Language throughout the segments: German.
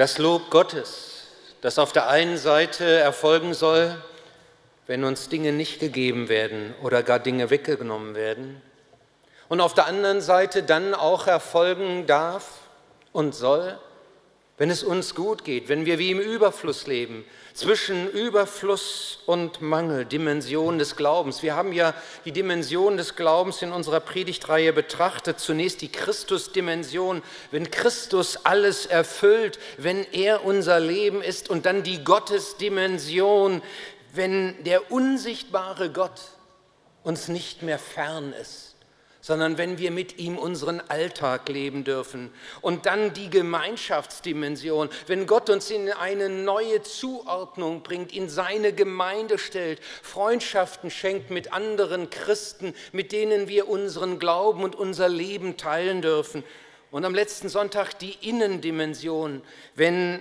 Das Lob Gottes, das auf der einen Seite erfolgen soll, wenn uns Dinge nicht gegeben werden oder gar Dinge weggenommen werden, und auf der anderen Seite dann auch erfolgen darf und soll, wenn es uns gut geht, wenn wir wie im Überfluss leben, zwischen Überfluss und Mangel, Dimension des Glaubens. Wir haben ja die Dimension des Glaubens in unserer Predigtreihe betrachtet. Zunächst die Christusdimension, wenn Christus alles erfüllt, wenn er unser Leben ist und dann die Gottesdimension, wenn der unsichtbare Gott uns nicht mehr fern ist sondern wenn wir mit ihm unseren Alltag leben dürfen. Und dann die Gemeinschaftsdimension, wenn Gott uns in eine neue Zuordnung bringt, in seine Gemeinde stellt, Freundschaften schenkt mit anderen Christen, mit denen wir unseren Glauben und unser Leben teilen dürfen. Und am letzten Sonntag die Innendimension, wenn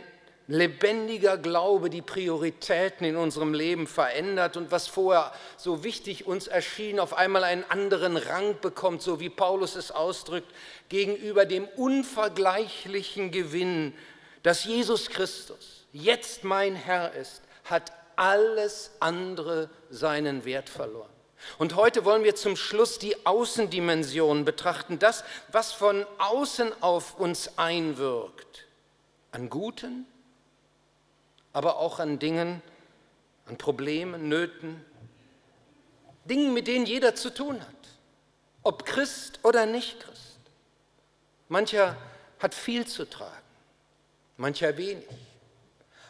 lebendiger Glaube die Prioritäten in unserem Leben verändert und was vorher so wichtig uns erschien, auf einmal einen anderen Rang bekommt, so wie Paulus es ausdrückt, gegenüber dem unvergleichlichen Gewinn, dass Jesus Christus jetzt mein Herr ist, hat alles andere seinen Wert verloren. Und heute wollen wir zum Schluss die Außendimension betrachten, das, was von außen auf uns einwirkt, an guten aber auch an Dingen, an Problemen, Nöten, Dingen, mit denen jeder zu tun hat, ob Christ oder nicht Christ. Mancher hat viel zu tragen, mancher wenig.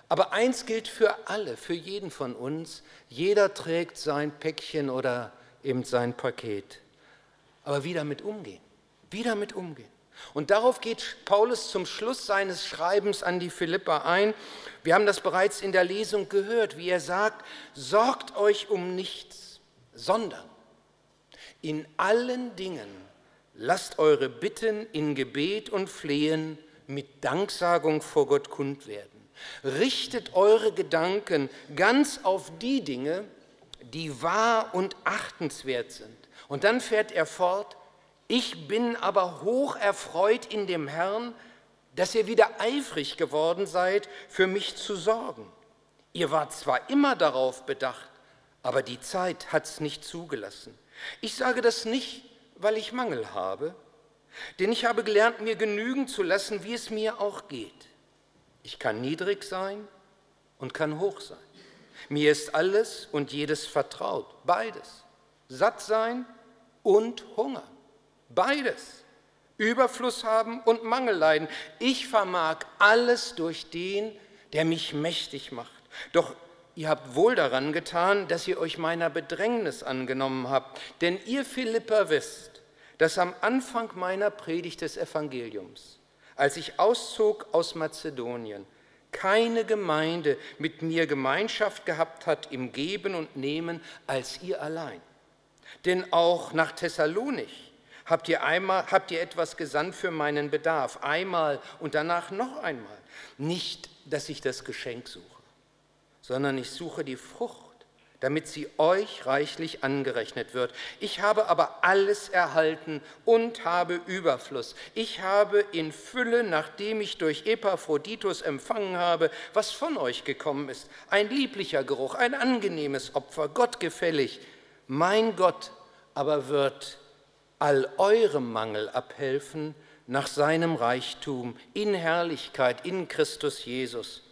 Aber eins gilt für alle, für jeden von uns, jeder trägt sein Päckchen oder eben sein Paket. Aber wie damit umgehen? Wie damit umgehen? Und darauf geht Paulus zum Schluss seines Schreibens an die Philippa ein. Wir haben das bereits in der Lesung gehört, wie er sagt, sorgt euch um nichts, sondern in allen Dingen lasst eure Bitten in Gebet und Flehen mit Danksagung vor Gott kund werden. Richtet eure Gedanken ganz auf die Dinge, die wahr und achtenswert sind. Und dann fährt er fort, ich bin aber hoch erfreut in dem Herrn, dass ihr wieder eifrig geworden seid, für mich zu sorgen. Ihr wart zwar immer darauf bedacht, aber die Zeit hat es nicht zugelassen. Ich sage das nicht, weil ich Mangel habe, denn ich habe gelernt, mir genügen zu lassen, wie es mir auch geht. Ich kann niedrig sein und kann hoch sein. Mir ist alles und jedes vertraut, beides. Satt sein und Hunger. Beides. Überfluss haben und Mangel leiden. Ich vermag alles durch den, der mich mächtig macht. Doch ihr habt wohl daran getan, dass ihr euch meiner Bedrängnis angenommen habt. Denn ihr Philipper wisst, dass am Anfang meiner Predigt des Evangeliums, als ich auszog aus Mazedonien, keine Gemeinde mit mir Gemeinschaft gehabt hat im Geben und Nehmen als ihr allein. Denn auch nach Thessalonich Habt ihr, einmal, habt ihr etwas gesandt für meinen Bedarf? Einmal und danach noch einmal. Nicht, dass ich das Geschenk suche, sondern ich suche die Frucht, damit sie euch reichlich angerechnet wird. Ich habe aber alles erhalten und habe Überfluss. Ich habe in Fülle, nachdem ich durch Epaphroditus empfangen habe, was von euch gekommen ist. Ein lieblicher Geruch, ein angenehmes Opfer, Gott gefällig. Mein Gott aber wird all eurem Mangel abhelfen nach seinem Reichtum in Herrlichkeit in Christus Jesus.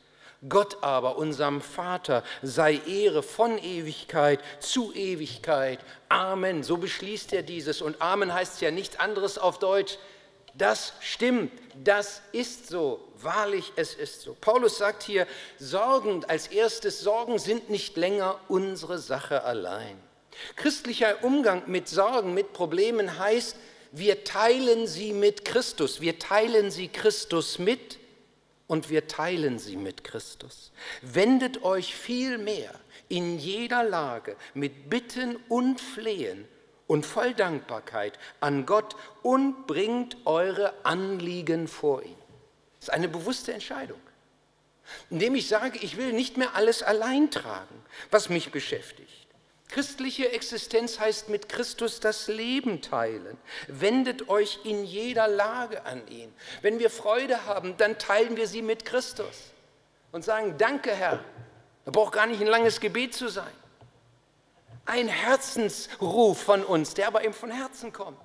Gott aber, unserem Vater, sei Ehre von Ewigkeit zu Ewigkeit. Amen. So beschließt er dieses. Und Amen heißt ja nichts anderes auf Deutsch. Das stimmt, das ist so. Wahrlich, es ist so. Paulus sagt hier, Sorgen als erstes, Sorgen sind nicht länger unsere Sache allein. Christlicher Umgang mit Sorgen, mit Problemen heißt, wir teilen sie mit Christus, wir teilen sie Christus mit und wir teilen sie mit Christus. Wendet euch vielmehr in jeder Lage mit Bitten und Flehen und voll Dankbarkeit an Gott und bringt eure Anliegen vor ihn. Das ist eine bewusste Entscheidung, indem ich sage, ich will nicht mehr alles allein tragen, was mich beschäftigt. Christliche Existenz heißt mit Christus das Leben teilen. Wendet euch in jeder Lage an ihn. Wenn wir Freude haben, dann teilen wir sie mit Christus und sagen, danke Herr. Da braucht gar nicht ein langes Gebet zu sein. Ein Herzensruf von uns, der aber eben von Herzen kommt.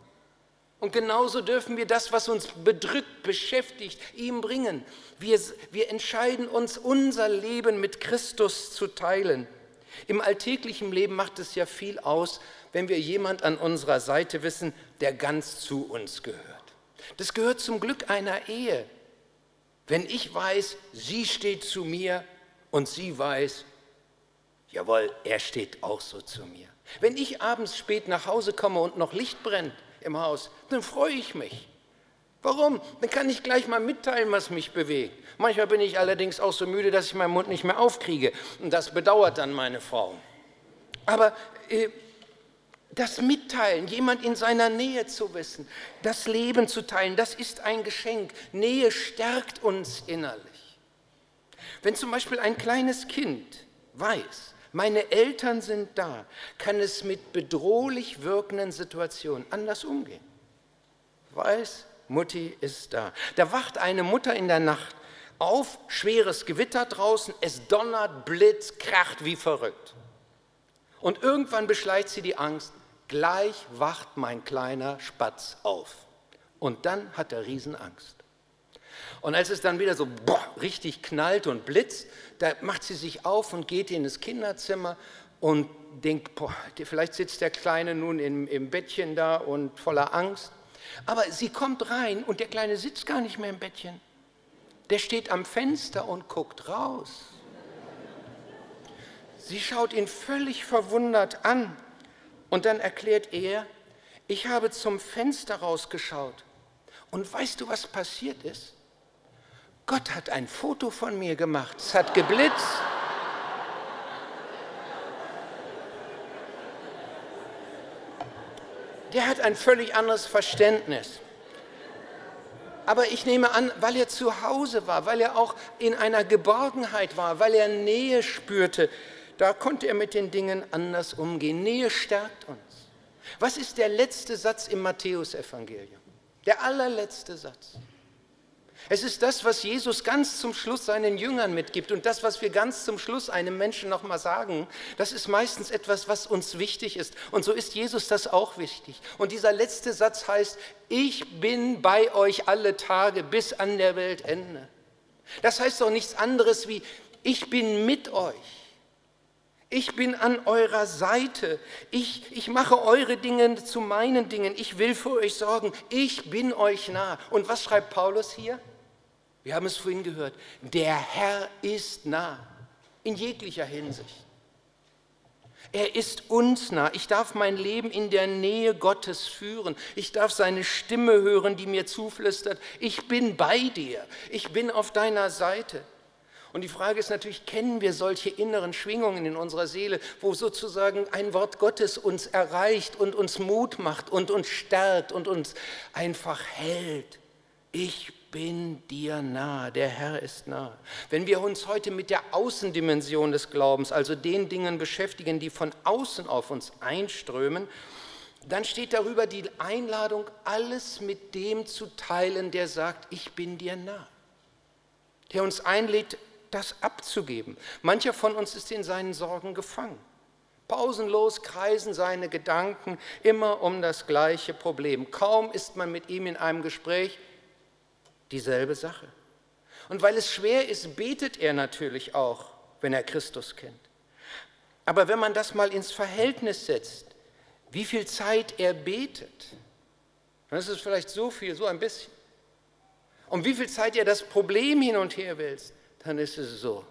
Und genauso dürfen wir das, was uns bedrückt, beschäftigt, ihm bringen. Wir, wir entscheiden uns, unser Leben mit Christus zu teilen. Im alltäglichen Leben macht es ja viel aus, wenn wir jemand an unserer Seite wissen, der ganz zu uns gehört. Das gehört zum Glück einer Ehe. Wenn ich weiß, sie steht zu mir und sie weiß, jawohl, er steht auch so zu mir. Wenn ich abends spät nach Hause komme und noch Licht brennt im Haus, dann freue ich mich. Warum? Dann kann ich gleich mal mitteilen, was mich bewegt. Manchmal bin ich allerdings auch so müde, dass ich meinen Mund nicht mehr aufkriege. Und das bedauert dann meine Frau. Aber äh, das Mitteilen, jemand in seiner Nähe zu wissen, das Leben zu teilen, das ist ein Geschenk. Nähe stärkt uns innerlich. Wenn zum Beispiel ein kleines Kind weiß, meine Eltern sind da, kann es mit bedrohlich wirkenden Situationen anders umgehen. Weiß, Mutti ist da. Da wacht eine Mutter in der Nacht auf, schweres Gewitter draußen, es donnert, blitzt, kracht wie verrückt. Und irgendwann beschleicht sie die Angst, gleich wacht mein kleiner Spatz auf. Und dann hat er Riesenangst. Und als es dann wieder so boah, richtig knallt und blitzt, da macht sie sich auf und geht in das Kinderzimmer und denkt, boah, vielleicht sitzt der Kleine nun im, im Bettchen da und voller Angst. Aber sie kommt rein und der Kleine sitzt gar nicht mehr im Bettchen. Der steht am Fenster und guckt raus. Sie schaut ihn völlig verwundert an und dann erklärt er, ich habe zum Fenster rausgeschaut und weißt du, was passiert ist? Gott hat ein Foto von mir gemacht, es hat geblitzt. Der hat ein völlig anderes Verständnis. Aber ich nehme an, weil er zu Hause war, weil er auch in einer Geborgenheit war, weil er Nähe spürte, da konnte er mit den Dingen anders umgehen. Nähe stärkt uns. Was ist der letzte Satz im Matthäusevangelium? Der allerletzte Satz. Es ist das, was Jesus ganz zum Schluss seinen Jüngern mitgibt und das, was wir ganz zum Schluss einem Menschen nochmal sagen, das ist meistens etwas, was uns wichtig ist. Und so ist Jesus das auch wichtig. Und dieser letzte Satz heißt, ich bin bei euch alle Tage bis an der Weltende. Das heißt doch nichts anderes wie, ich bin mit euch. Ich bin an eurer Seite. Ich, ich mache eure Dinge zu meinen Dingen. Ich will für euch sorgen. Ich bin euch nah. Und was schreibt Paulus hier? Wir haben es vorhin gehört, der Herr ist nah, in jeglicher Hinsicht. Er ist uns nah. Ich darf mein Leben in der Nähe Gottes führen. Ich darf seine Stimme hören, die mir zuflüstert, ich bin bei dir, ich bin auf deiner Seite. Und die Frage ist natürlich, kennen wir solche inneren Schwingungen in unserer Seele, wo sozusagen ein Wort Gottes uns erreicht und uns Mut macht und uns stärkt und uns einfach hält? Ich bin dir nah, der Herr ist nah. Wenn wir uns heute mit der Außendimension des Glaubens, also den Dingen beschäftigen, die von außen auf uns einströmen, dann steht darüber die Einladung, alles mit dem zu teilen, der sagt, ich bin dir nah. Der uns einlädt, das abzugeben. Mancher von uns ist in seinen Sorgen gefangen. Pausenlos kreisen seine Gedanken immer um das gleiche Problem. Kaum ist man mit ihm in einem Gespräch, dieselbe Sache. Und weil es schwer ist, betet er natürlich auch, wenn er Christus kennt. Aber wenn man das mal ins Verhältnis setzt, wie viel Zeit er betet, dann ist es vielleicht so viel, so ein bisschen. Und wie viel Zeit er das Problem hin und her wälzt, dann ist es so.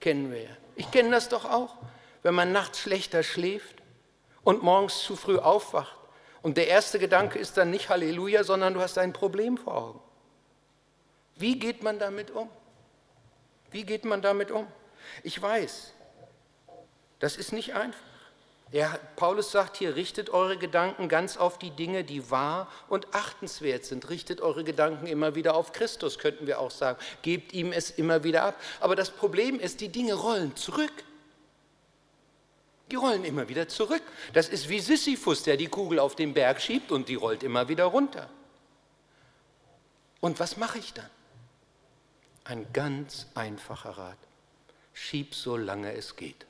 Kennen wir ja. Ich kenne das doch auch, wenn man nachts schlechter schläft und morgens zu früh aufwacht und der erste Gedanke ist dann nicht Halleluja, sondern du hast ein Problem vor Augen. Wie geht man damit um? Wie geht man damit um? Ich weiß, das ist nicht einfach. Er, Paulus sagt hier, richtet eure Gedanken ganz auf die Dinge, die wahr und achtenswert sind. Richtet eure Gedanken immer wieder auf Christus, könnten wir auch sagen. Gebt ihm es immer wieder ab. Aber das Problem ist, die Dinge rollen zurück. Die rollen immer wieder zurück. Das ist wie Sisyphus, der die Kugel auf den Berg schiebt und die rollt immer wieder runter. Und was mache ich dann? Ein ganz einfacher Rat. Schieb so lange es geht.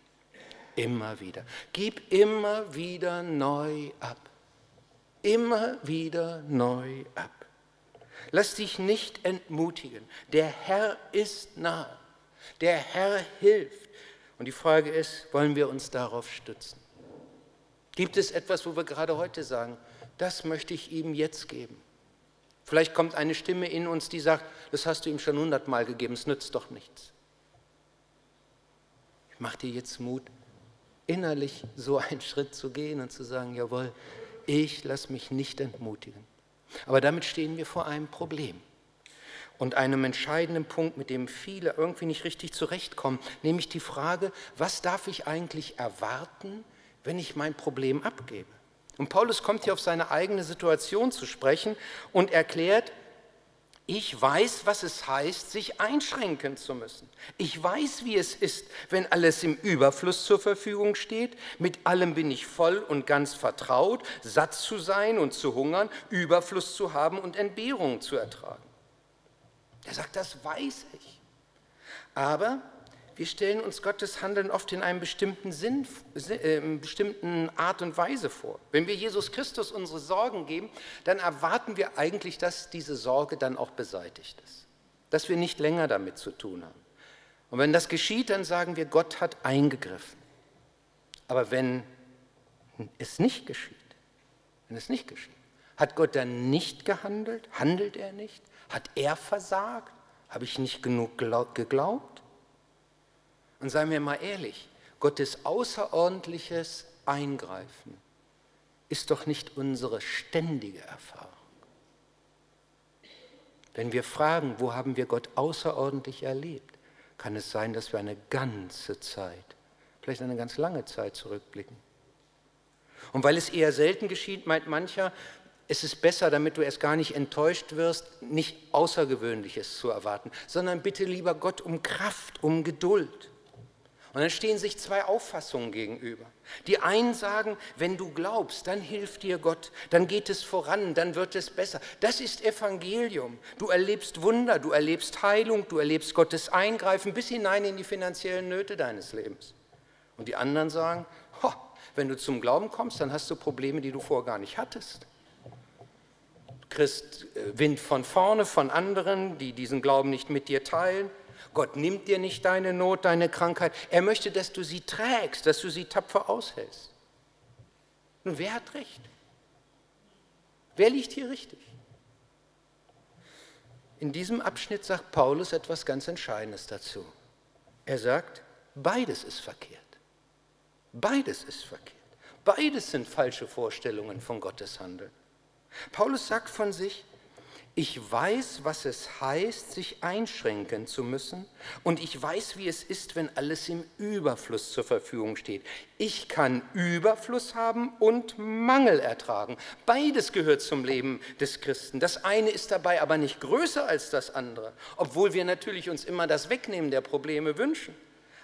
Immer wieder. Gib immer wieder neu ab. Immer wieder neu ab. Lass dich nicht entmutigen. Der Herr ist nah. Der Herr hilft. Und die Frage ist, wollen wir uns darauf stützen? Gibt es etwas, wo wir gerade heute sagen, das möchte ich ihm jetzt geben? Vielleicht kommt eine Stimme in uns, die sagt, das hast du ihm schon hundertmal gegeben, es nützt doch nichts. Ich mache dir jetzt Mut, innerlich so einen Schritt zu gehen und zu sagen, jawohl, ich lasse mich nicht entmutigen. Aber damit stehen wir vor einem Problem und einem entscheidenden Punkt, mit dem viele irgendwie nicht richtig zurechtkommen, nämlich die Frage, was darf ich eigentlich erwarten, wenn ich mein Problem abgebe? Und Paulus kommt hier auf seine eigene Situation zu sprechen und erklärt, ich weiß, was es heißt, sich einschränken zu müssen. Ich weiß, wie es ist, wenn alles im Überfluss zur Verfügung steht. Mit allem bin ich voll und ganz vertraut, satt zu sein und zu hungern, Überfluss zu haben und Entbehrungen zu ertragen. Er sagt, das weiß ich. Aber wir stellen uns Gottes Handeln oft in einem bestimmten Sinn, äh, bestimmten Art und Weise vor. Wenn wir Jesus Christus unsere Sorgen geben, dann erwarten wir eigentlich, dass diese Sorge dann auch beseitigt ist, dass wir nicht länger damit zu tun haben. Und wenn das geschieht, dann sagen wir, Gott hat eingegriffen. Aber wenn es nicht geschieht, wenn es nicht geschieht, hat Gott dann nicht gehandelt? Handelt er nicht? Hat er versagt? Habe ich nicht genug geglaubt? Und seien wir mal ehrlich, Gottes außerordentliches Eingreifen ist doch nicht unsere ständige Erfahrung. Wenn wir fragen, wo haben wir Gott außerordentlich erlebt, kann es sein, dass wir eine ganze Zeit, vielleicht eine ganz lange Zeit zurückblicken. Und weil es eher selten geschieht, meint mancher, es ist besser, damit du erst gar nicht enttäuscht wirst, nicht Außergewöhnliches zu erwarten, sondern bitte lieber Gott um Kraft, um Geduld. Und dann stehen sich zwei Auffassungen gegenüber. Die einen sagen, wenn du glaubst, dann hilft dir Gott, dann geht es voran, dann wird es besser. Das ist Evangelium. Du erlebst Wunder, du erlebst Heilung, du erlebst Gottes Eingreifen bis hinein in die finanziellen Nöte deines Lebens. Und die anderen sagen, ho, wenn du zum Glauben kommst, dann hast du Probleme, die du vorher gar nicht hattest. Kriegst äh, Wind von vorne, von anderen, die diesen Glauben nicht mit dir teilen. Gott nimmt dir nicht deine Not, deine Krankheit. Er möchte, dass du sie trägst, dass du sie tapfer aushältst. Nun, wer hat recht? Wer liegt hier richtig? In diesem Abschnitt sagt Paulus etwas ganz Entscheidendes dazu. Er sagt, beides ist verkehrt. Beides ist verkehrt. Beides sind falsche Vorstellungen von Gottes Handeln. Paulus sagt von sich, ich weiß, was es heißt, sich einschränken zu müssen und ich weiß, wie es ist, wenn alles im Überfluss zur Verfügung steht. Ich kann Überfluss haben und Mangel ertragen. Beides gehört zum Leben des Christen. Das eine ist dabei aber nicht größer als das andere, obwohl wir natürlich uns immer das Wegnehmen der Probleme wünschen.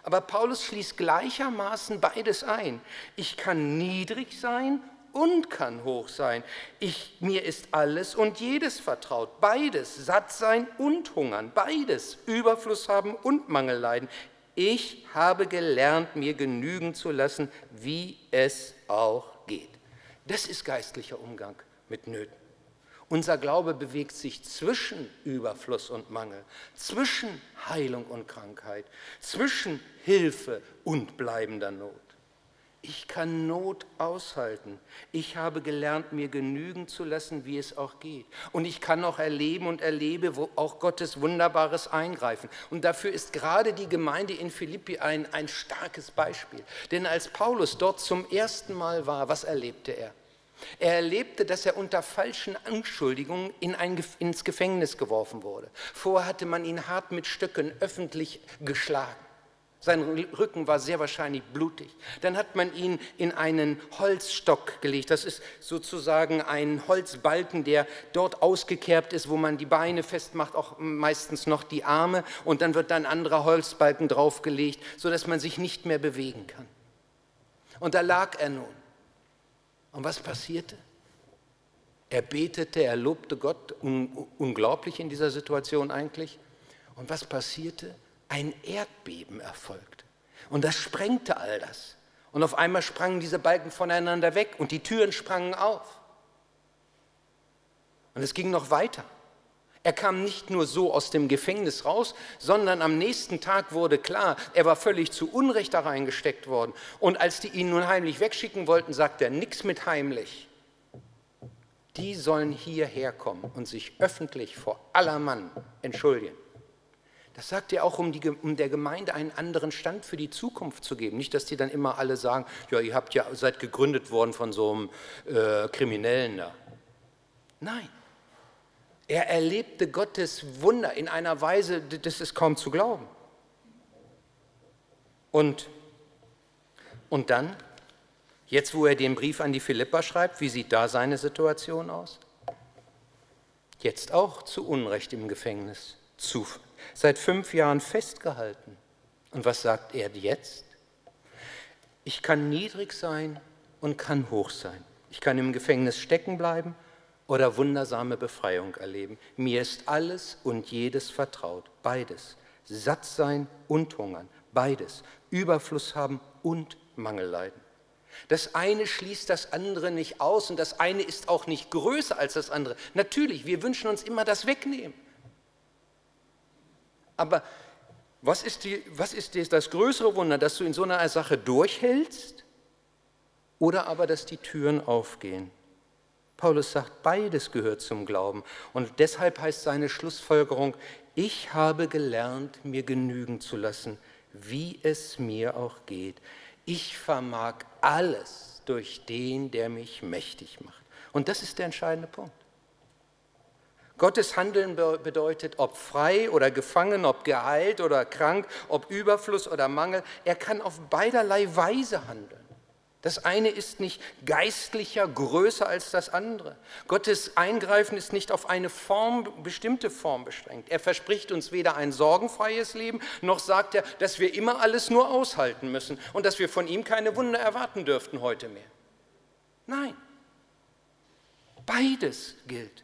Aber Paulus schließt gleichermaßen beides ein. Ich kann niedrig sein und kann hoch sein. Ich, mir ist alles und jedes vertraut. Beides, satt sein und hungern. Beides, Überfluss haben und Mangel leiden. Ich habe gelernt, mir genügen zu lassen, wie es auch geht. Das ist geistlicher Umgang mit Nöten. Unser Glaube bewegt sich zwischen Überfluss und Mangel, zwischen Heilung und Krankheit, zwischen Hilfe und bleibender Not. Ich kann Not aushalten. Ich habe gelernt, mir genügen zu lassen, wie es auch geht. Und ich kann auch erleben und erlebe auch Gottes wunderbares Eingreifen. Und dafür ist gerade die Gemeinde in Philippi ein, ein starkes Beispiel. Denn als Paulus dort zum ersten Mal war, was erlebte er? Er erlebte, dass er unter falschen Anschuldigungen in ein, ins Gefängnis geworfen wurde. Vorher hatte man ihn hart mit Stöcken öffentlich geschlagen. Sein Rücken war sehr wahrscheinlich blutig. Dann hat man ihn in einen Holzstock gelegt. Das ist sozusagen ein Holzbalken, der dort ausgekerbt ist, wo man die Beine festmacht, auch meistens noch die Arme. Und dann wird dann ein anderer Holzbalken draufgelegt, sodass man sich nicht mehr bewegen kann. Und da lag er nun. Und was passierte? Er betete, er lobte Gott, un unglaublich in dieser Situation eigentlich. Und was passierte? Ein Erdbeben erfolgte. Und das sprengte all das. Und auf einmal sprangen diese Balken voneinander weg und die Türen sprangen auf. Und es ging noch weiter. Er kam nicht nur so aus dem Gefängnis raus, sondern am nächsten Tag wurde klar, er war völlig zu Unrecht da reingesteckt worden. Und als die ihn nun heimlich wegschicken wollten, sagte er, nichts mit heimlich. Die sollen hierher kommen und sich öffentlich vor aller Mann entschuldigen. Das sagt er auch, um, die, um, der Gemeinde einen anderen Stand für die Zukunft zu geben. Nicht, dass die dann immer alle sagen, ja, ihr habt ja, seid gegründet worden von so einem äh, Kriminellen da. Nein. Er erlebte Gottes Wunder in einer Weise, das ist kaum zu glauben. Und, und dann, jetzt wo er den Brief an die Philippa schreibt, wie sieht da seine Situation aus? Jetzt auch zu Unrecht im Gefängnis, zu, seit fünf Jahren festgehalten. Und was sagt er jetzt? Ich kann niedrig sein und kann hoch sein. Ich kann im Gefängnis stecken bleiben oder wundersame Befreiung erleben. Mir ist alles und jedes vertraut, beides. Satt sein und hungern, beides. Überfluss haben und Mangel leiden. Das eine schließt das andere nicht aus und das eine ist auch nicht größer als das andere. Natürlich, wir wünschen uns immer das Wegnehmen. Aber was ist, die, was ist das größere Wunder, dass du in so einer Sache durchhältst oder aber, dass die Türen aufgehen? Paulus sagt, beides gehört zum Glauben. Und deshalb heißt seine Schlussfolgerung, ich habe gelernt, mir genügen zu lassen, wie es mir auch geht. Ich vermag alles durch den, der mich mächtig macht. Und das ist der entscheidende Punkt. Gottes Handeln bedeutet, ob frei oder gefangen, ob geheilt oder krank, ob Überfluss oder Mangel. Er kann auf beiderlei Weise handeln. Das eine ist nicht geistlicher, größer als das andere. Gottes Eingreifen ist nicht auf eine Form, bestimmte Form beschränkt. Er verspricht uns weder ein sorgenfreies Leben, noch sagt er, dass wir immer alles nur aushalten müssen und dass wir von ihm keine Wunder erwarten dürften heute mehr. Nein, beides gilt.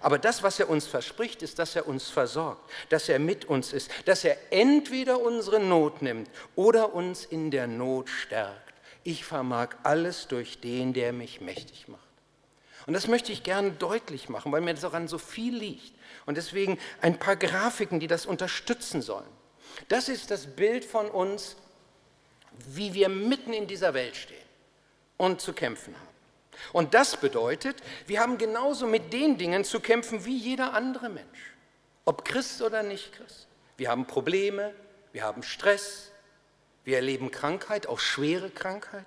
Aber das, was er uns verspricht, ist, dass er uns versorgt, dass er mit uns ist, dass er entweder unsere Not nimmt oder uns in der Not stärkt ich vermag alles durch den, der mich mächtig macht. Und das möchte ich gerne deutlich machen, weil mir daran so viel liegt. Und deswegen ein paar Grafiken, die das unterstützen sollen. Das ist das Bild von uns, wie wir mitten in dieser Welt stehen und zu kämpfen haben. Und das bedeutet, wir haben genauso mit den Dingen zu kämpfen wie jeder andere Mensch, ob Christ oder nicht Christ. Wir haben Probleme, wir haben Stress, wir erleben Krankheit, auch schwere Krankheit.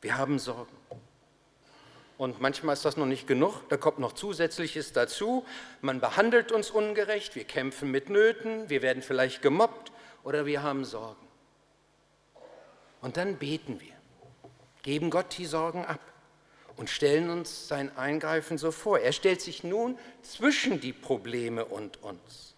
Wir haben Sorgen. Und manchmal ist das noch nicht genug, da kommt noch Zusätzliches dazu. Man behandelt uns ungerecht, wir kämpfen mit Nöten, wir werden vielleicht gemobbt oder wir haben Sorgen. Und dann beten wir, geben Gott die Sorgen ab und stellen uns sein Eingreifen so vor. Er stellt sich nun zwischen die Probleme und uns.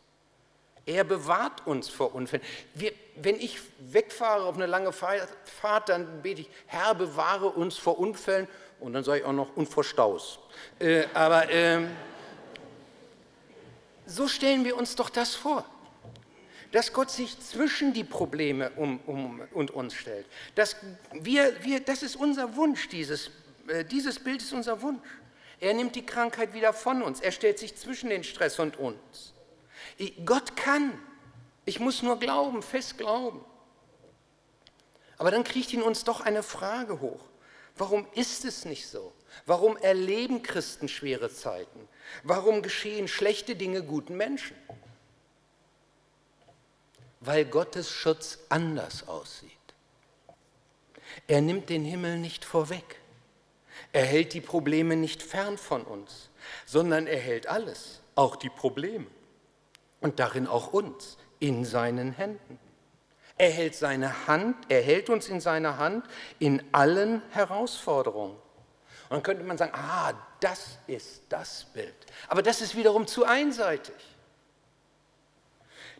Er bewahrt uns vor Unfällen. Wir, wenn ich wegfahre auf eine lange Fahrt, dann bete ich, Herr, bewahre uns vor Unfällen und dann sage ich auch noch und vor Staus. Äh, aber äh, so stellen wir uns doch das vor, dass Gott sich zwischen die Probleme um, um, und uns stellt. Dass wir, wir, das ist unser Wunsch, dieses, dieses Bild ist unser Wunsch. Er nimmt die Krankheit wieder von uns, er stellt sich zwischen den Stress und uns. Gott kann. Ich muss nur glauben, fest glauben. Aber dann kriegt in uns doch eine Frage hoch. Warum ist es nicht so? Warum erleben Christen schwere Zeiten? Warum geschehen schlechte Dinge guten Menschen? Weil Gottes Schutz anders aussieht. Er nimmt den Himmel nicht vorweg. Er hält die Probleme nicht fern von uns, sondern er hält alles, auch die Probleme und darin auch uns in seinen Händen. Er hält seine Hand, er hält uns in seiner Hand in allen Herausforderungen. Und dann könnte man sagen, ah, das ist das Bild. Aber das ist wiederum zu einseitig.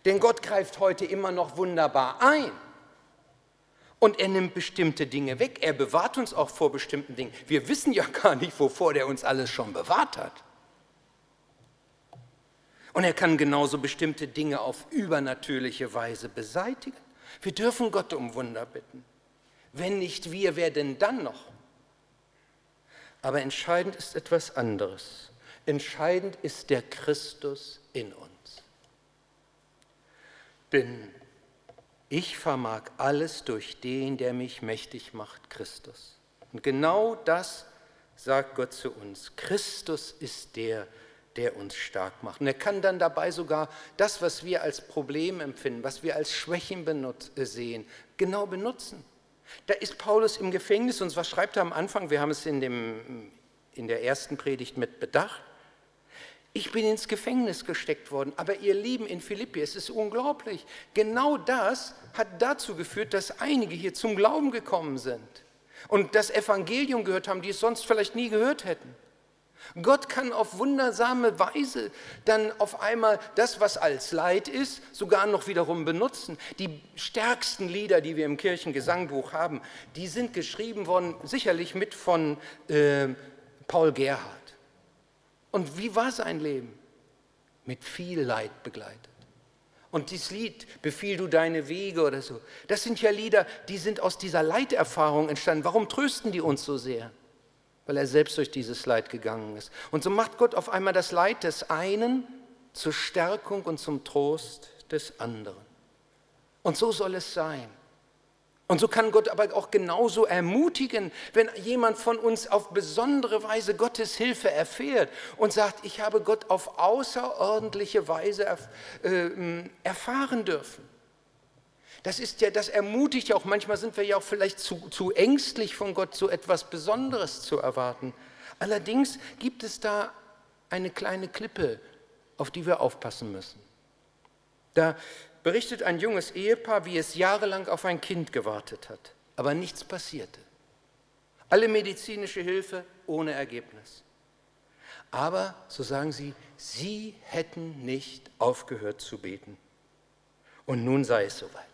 Denn Gott greift heute immer noch wunderbar ein. Und er nimmt bestimmte Dinge weg. Er bewahrt uns auch vor bestimmten Dingen. Wir wissen ja gar nicht, wovor der uns alles schon bewahrt hat. Und er kann genauso bestimmte Dinge auf übernatürliche Weise beseitigen. Wir dürfen Gott um Wunder bitten. Wenn nicht wir, wer denn dann noch? Aber entscheidend ist etwas anderes. Entscheidend ist der Christus in uns. Denn ich vermag alles durch den, der mich mächtig macht, Christus. Und genau das sagt Gott zu uns. Christus ist der, der uns stark macht. Und er kann dann dabei sogar das, was wir als Problem empfinden, was wir als Schwächen äh, sehen, genau benutzen. Da ist Paulus im Gefängnis und was schreibt er am Anfang? Wir haben es in, dem, in der ersten Predigt mit bedacht. Ich bin ins Gefängnis gesteckt worden, aber ihr Lieben in Philippi, es ist unglaublich. Genau das hat dazu geführt, dass einige hier zum Glauben gekommen sind und das Evangelium gehört haben, die es sonst vielleicht nie gehört hätten. Gott kann auf wundersame Weise dann auf einmal das, was als Leid ist, sogar noch wiederum benutzen. Die stärksten Lieder, die wir im Kirchengesangbuch haben, die sind geschrieben worden, sicherlich mit von äh, Paul Gerhard. Und wie war sein Leben? Mit viel Leid begleitet. Und dieses Lied, Befiehl du deine Wege oder so, das sind ja Lieder, die sind aus dieser Leiterfahrung entstanden. Warum trösten die uns so sehr? weil er selbst durch dieses Leid gegangen ist. Und so macht Gott auf einmal das Leid des einen zur Stärkung und zum Trost des anderen. Und so soll es sein. Und so kann Gott aber auch genauso ermutigen, wenn jemand von uns auf besondere Weise Gottes Hilfe erfährt und sagt, ich habe Gott auf außerordentliche Weise äh, erfahren dürfen. Das ist ja, das ermutigt ja auch. Manchmal sind wir ja auch vielleicht zu, zu ängstlich von Gott, so etwas Besonderes zu erwarten. Allerdings gibt es da eine kleine Klippe, auf die wir aufpassen müssen. Da berichtet ein junges Ehepaar, wie es jahrelang auf ein Kind gewartet hat, aber nichts passierte. Alle medizinische Hilfe ohne Ergebnis. Aber, so sagen sie, sie hätten nicht aufgehört zu beten. Und nun sei es soweit.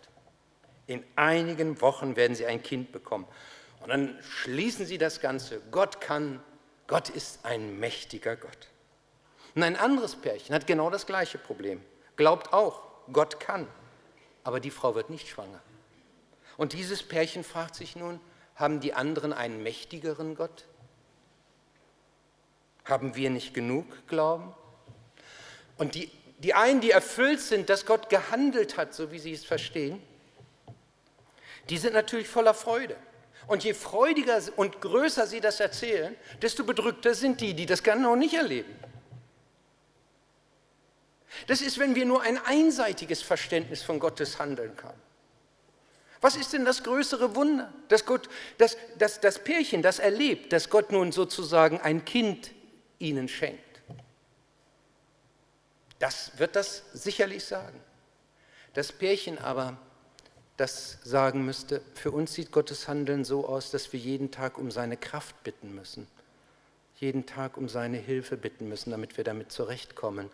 In einigen Wochen werden sie ein Kind bekommen. Und dann schließen sie das Ganze. Gott kann, Gott ist ein mächtiger Gott. Und ein anderes Pärchen hat genau das gleiche Problem. Glaubt auch, Gott kann. Aber die Frau wird nicht schwanger. Und dieses Pärchen fragt sich nun, haben die anderen einen mächtigeren Gott? Haben wir nicht genug Glauben? Und die, die einen, die erfüllt sind, dass Gott gehandelt hat, so wie sie es verstehen, die sind natürlich voller Freude. Und je freudiger und größer sie das erzählen, desto bedrückter sind die, die das genau nicht erleben. Das ist, wenn wir nur ein einseitiges Verständnis von Gottes Handeln haben. Was ist denn das größere Wunder? Dass Gott, dass, dass das Pärchen das erlebt, dass Gott nun sozusagen ein Kind ihnen schenkt. Das wird das sicherlich sagen. Das Pärchen aber das sagen müsste, für uns sieht Gottes Handeln so aus, dass wir jeden Tag um seine Kraft bitten müssen, jeden Tag um seine Hilfe bitten müssen, damit wir damit zurechtkommen.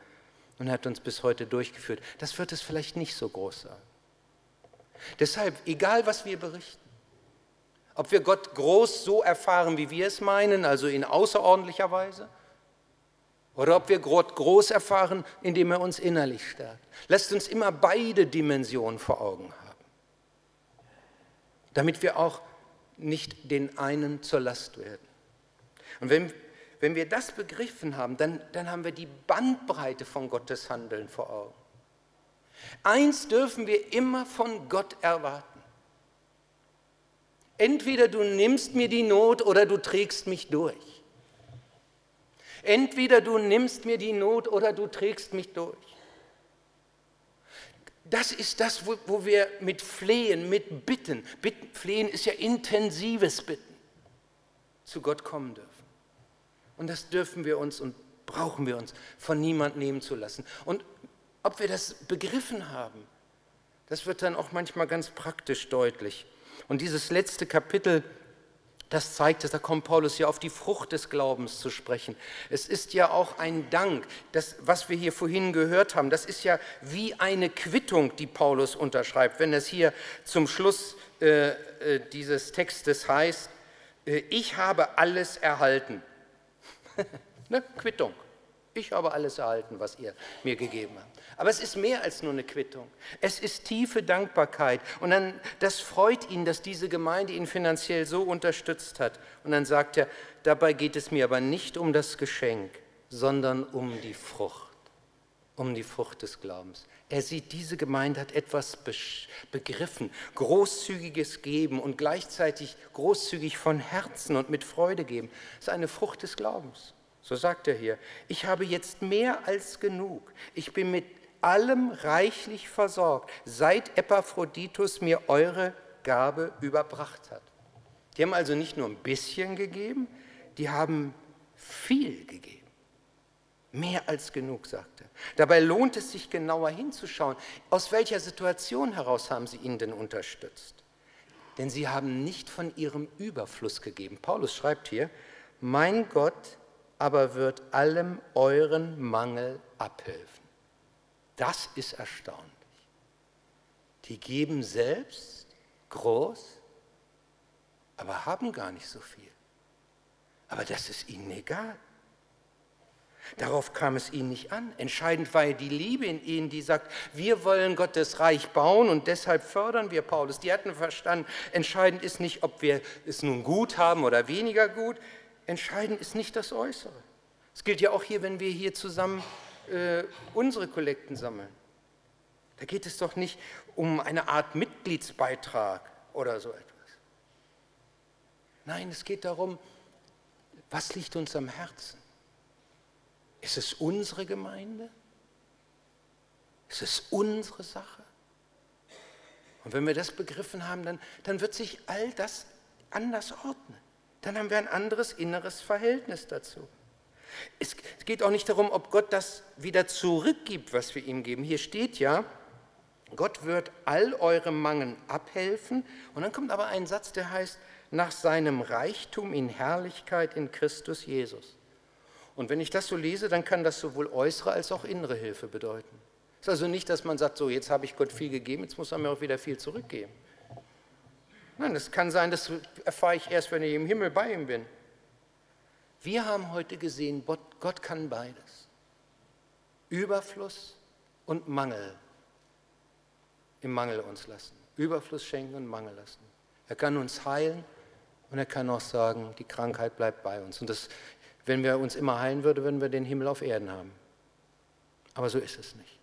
Und hat uns bis heute durchgeführt. Das wird es vielleicht nicht so groß sagen. Deshalb, egal was wir berichten, ob wir Gott groß so erfahren, wie wir es meinen, also in außerordentlicher Weise, oder ob wir Gott groß erfahren, indem er uns innerlich stärkt. Lasst uns immer beide Dimensionen vor Augen haben damit wir auch nicht den einen zur Last werden. Und wenn, wenn wir das begriffen haben, dann, dann haben wir die Bandbreite von Gottes Handeln vor Augen. Eins dürfen wir immer von Gott erwarten. Entweder du nimmst mir die Not oder du trägst mich durch. Entweder du nimmst mir die Not oder du trägst mich durch. Das ist das, wo, wo wir mit Flehen, mit Bitten, Bitten, Flehen ist ja intensives Bitten, zu Gott kommen dürfen. Und das dürfen wir uns und brauchen wir uns von niemand nehmen zu lassen. Und ob wir das begriffen haben, das wird dann auch manchmal ganz praktisch deutlich. Und dieses letzte Kapitel Das zeigt es, da kommt Paulus ja auf die Frucht des Glaubens zu sprechen. Es ist ja auch ein Dank, das, was wir hier vorhin gehört haben, das ist ja wie eine Quittung, die Paulus unterschreibt, wenn es hier zum Schluss äh, äh, dieses Textes heißt, äh, ich habe alles erhalten. ne? Quittung. Ich habe alles erhalten, was ihr mir gegeben habt. Aber es ist mehr als nur eine Quittung. Es ist tiefe Dankbarkeit. Und dann, das freut ihn, dass diese Gemeinde ihn finanziell so unterstützt hat. Und dann sagt er, dabei geht es mir aber nicht um das Geschenk, sondern um die Frucht. Um die Frucht des Glaubens. Er sieht, diese Gemeinde hat etwas begriffen, großzügiges Geben und gleichzeitig großzügig von Herzen und mit Freude geben. Das ist eine Frucht des Glaubens. So sagt er hier, ich habe jetzt mehr als genug. Ich bin mit allem reichlich versorgt, seit Epaphroditus mir eure Gabe überbracht hat. Die haben also nicht nur ein bisschen gegeben, die haben viel gegeben. Mehr als genug, sagt er. Dabei lohnt es sich genauer hinzuschauen, aus welcher Situation heraus haben sie ihn denn unterstützt. Denn sie haben nicht von ihrem Überfluss gegeben. Paulus schreibt hier, mein Gott aber wird allem euren Mangel abhelfen. Das ist erstaunlich. Die geben selbst groß, aber haben gar nicht so viel. Aber das ist ihnen egal. Darauf kam es ihnen nicht an. Entscheidend war ja die Liebe in ihnen, die sagt, wir wollen Gottes Reich bauen und deshalb fördern wir Paulus. Die hatten verstanden, entscheidend ist nicht, ob wir es nun gut haben oder weniger gut. Entscheidend ist nicht das Äußere. Es gilt ja auch hier, wenn wir hier zusammen äh, unsere Kollekten sammeln. Da geht es doch nicht um eine Art Mitgliedsbeitrag oder so etwas. Nein, es geht darum, was liegt uns am Herzen? Ist es unsere Gemeinde? Ist es unsere Sache? Und wenn wir das begriffen haben, dann, dann wird sich all das anders ordnen dann haben wir ein anderes inneres Verhältnis dazu. Es geht auch nicht darum, ob Gott das wieder zurückgibt, was wir ihm geben. Hier steht ja, Gott wird all eure Mangeln abhelfen. Und dann kommt aber ein Satz, der heißt, nach seinem Reichtum in Herrlichkeit in Christus Jesus. Und wenn ich das so lese, dann kann das sowohl äußere als auch innere Hilfe bedeuten. Es ist also nicht, dass man sagt, so jetzt habe ich Gott viel gegeben, jetzt muss er mir auch wieder viel zurückgeben. Nein, es kann sein, das erfahre ich erst, wenn ich im Himmel bei ihm bin. Wir haben heute gesehen, Gott kann beides. Überfluss und Mangel im Mangel uns lassen. Überfluss schenken und Mangel lassen. Er kann uns heilen und er kann auch sagen, die Krankheit bleibt bei uns. Und das, wenn wir uns immer heilen würden, würden wir den Himmel auf Erden haben. Aber so ist es nicht.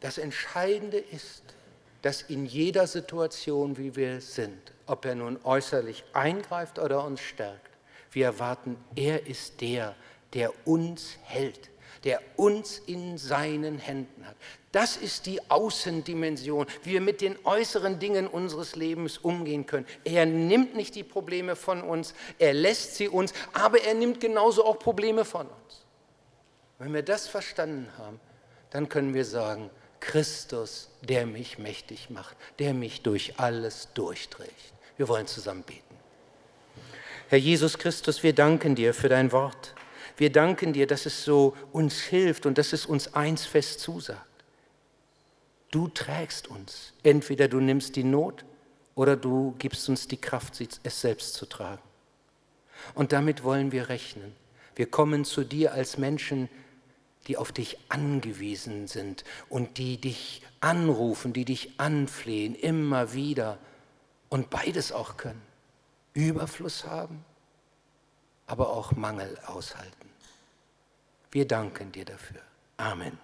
Das Entscheidende ist, dass in jeder Situation, wie wir sind, ob er nun äußerlich eingreift oder uns stärkt, wir erwarten, er ist der, der uns hält, der uns in seinen Händen hat. Das ist die Außendimension, wie wir mit den äußeren Dingen unseres Lebens umgehen können. Er nimmt nicht die Probleme von uns, er lässt sie uns, aber er nimmt genauso auch Probleme von uns. Wenn wir das verstanden haben, dann können wir sagen, Christus, der mich mächtig macht, der mich durch alles durchträgt. Wir wollen zusammen beten. Herr Jesus Christus, wir danken dir für dein Wort. Wir danken dir, dass es so uns hilft und dass es uns eins fest zusagt. Du trägst uns. Entweder du nimmst die Not oder du gibst uns die Kraft, es selbst zu tragen. Und damit wollen wir rechnen. Wir kommen zu dir als Menschen, die auf dich angewiesen sind und die dich anrufen, die dich anflehen, immer wieder und beides auch können. Überfluss haben, aber auch Mangel aushalten. Wir danken dir dafür. Amen.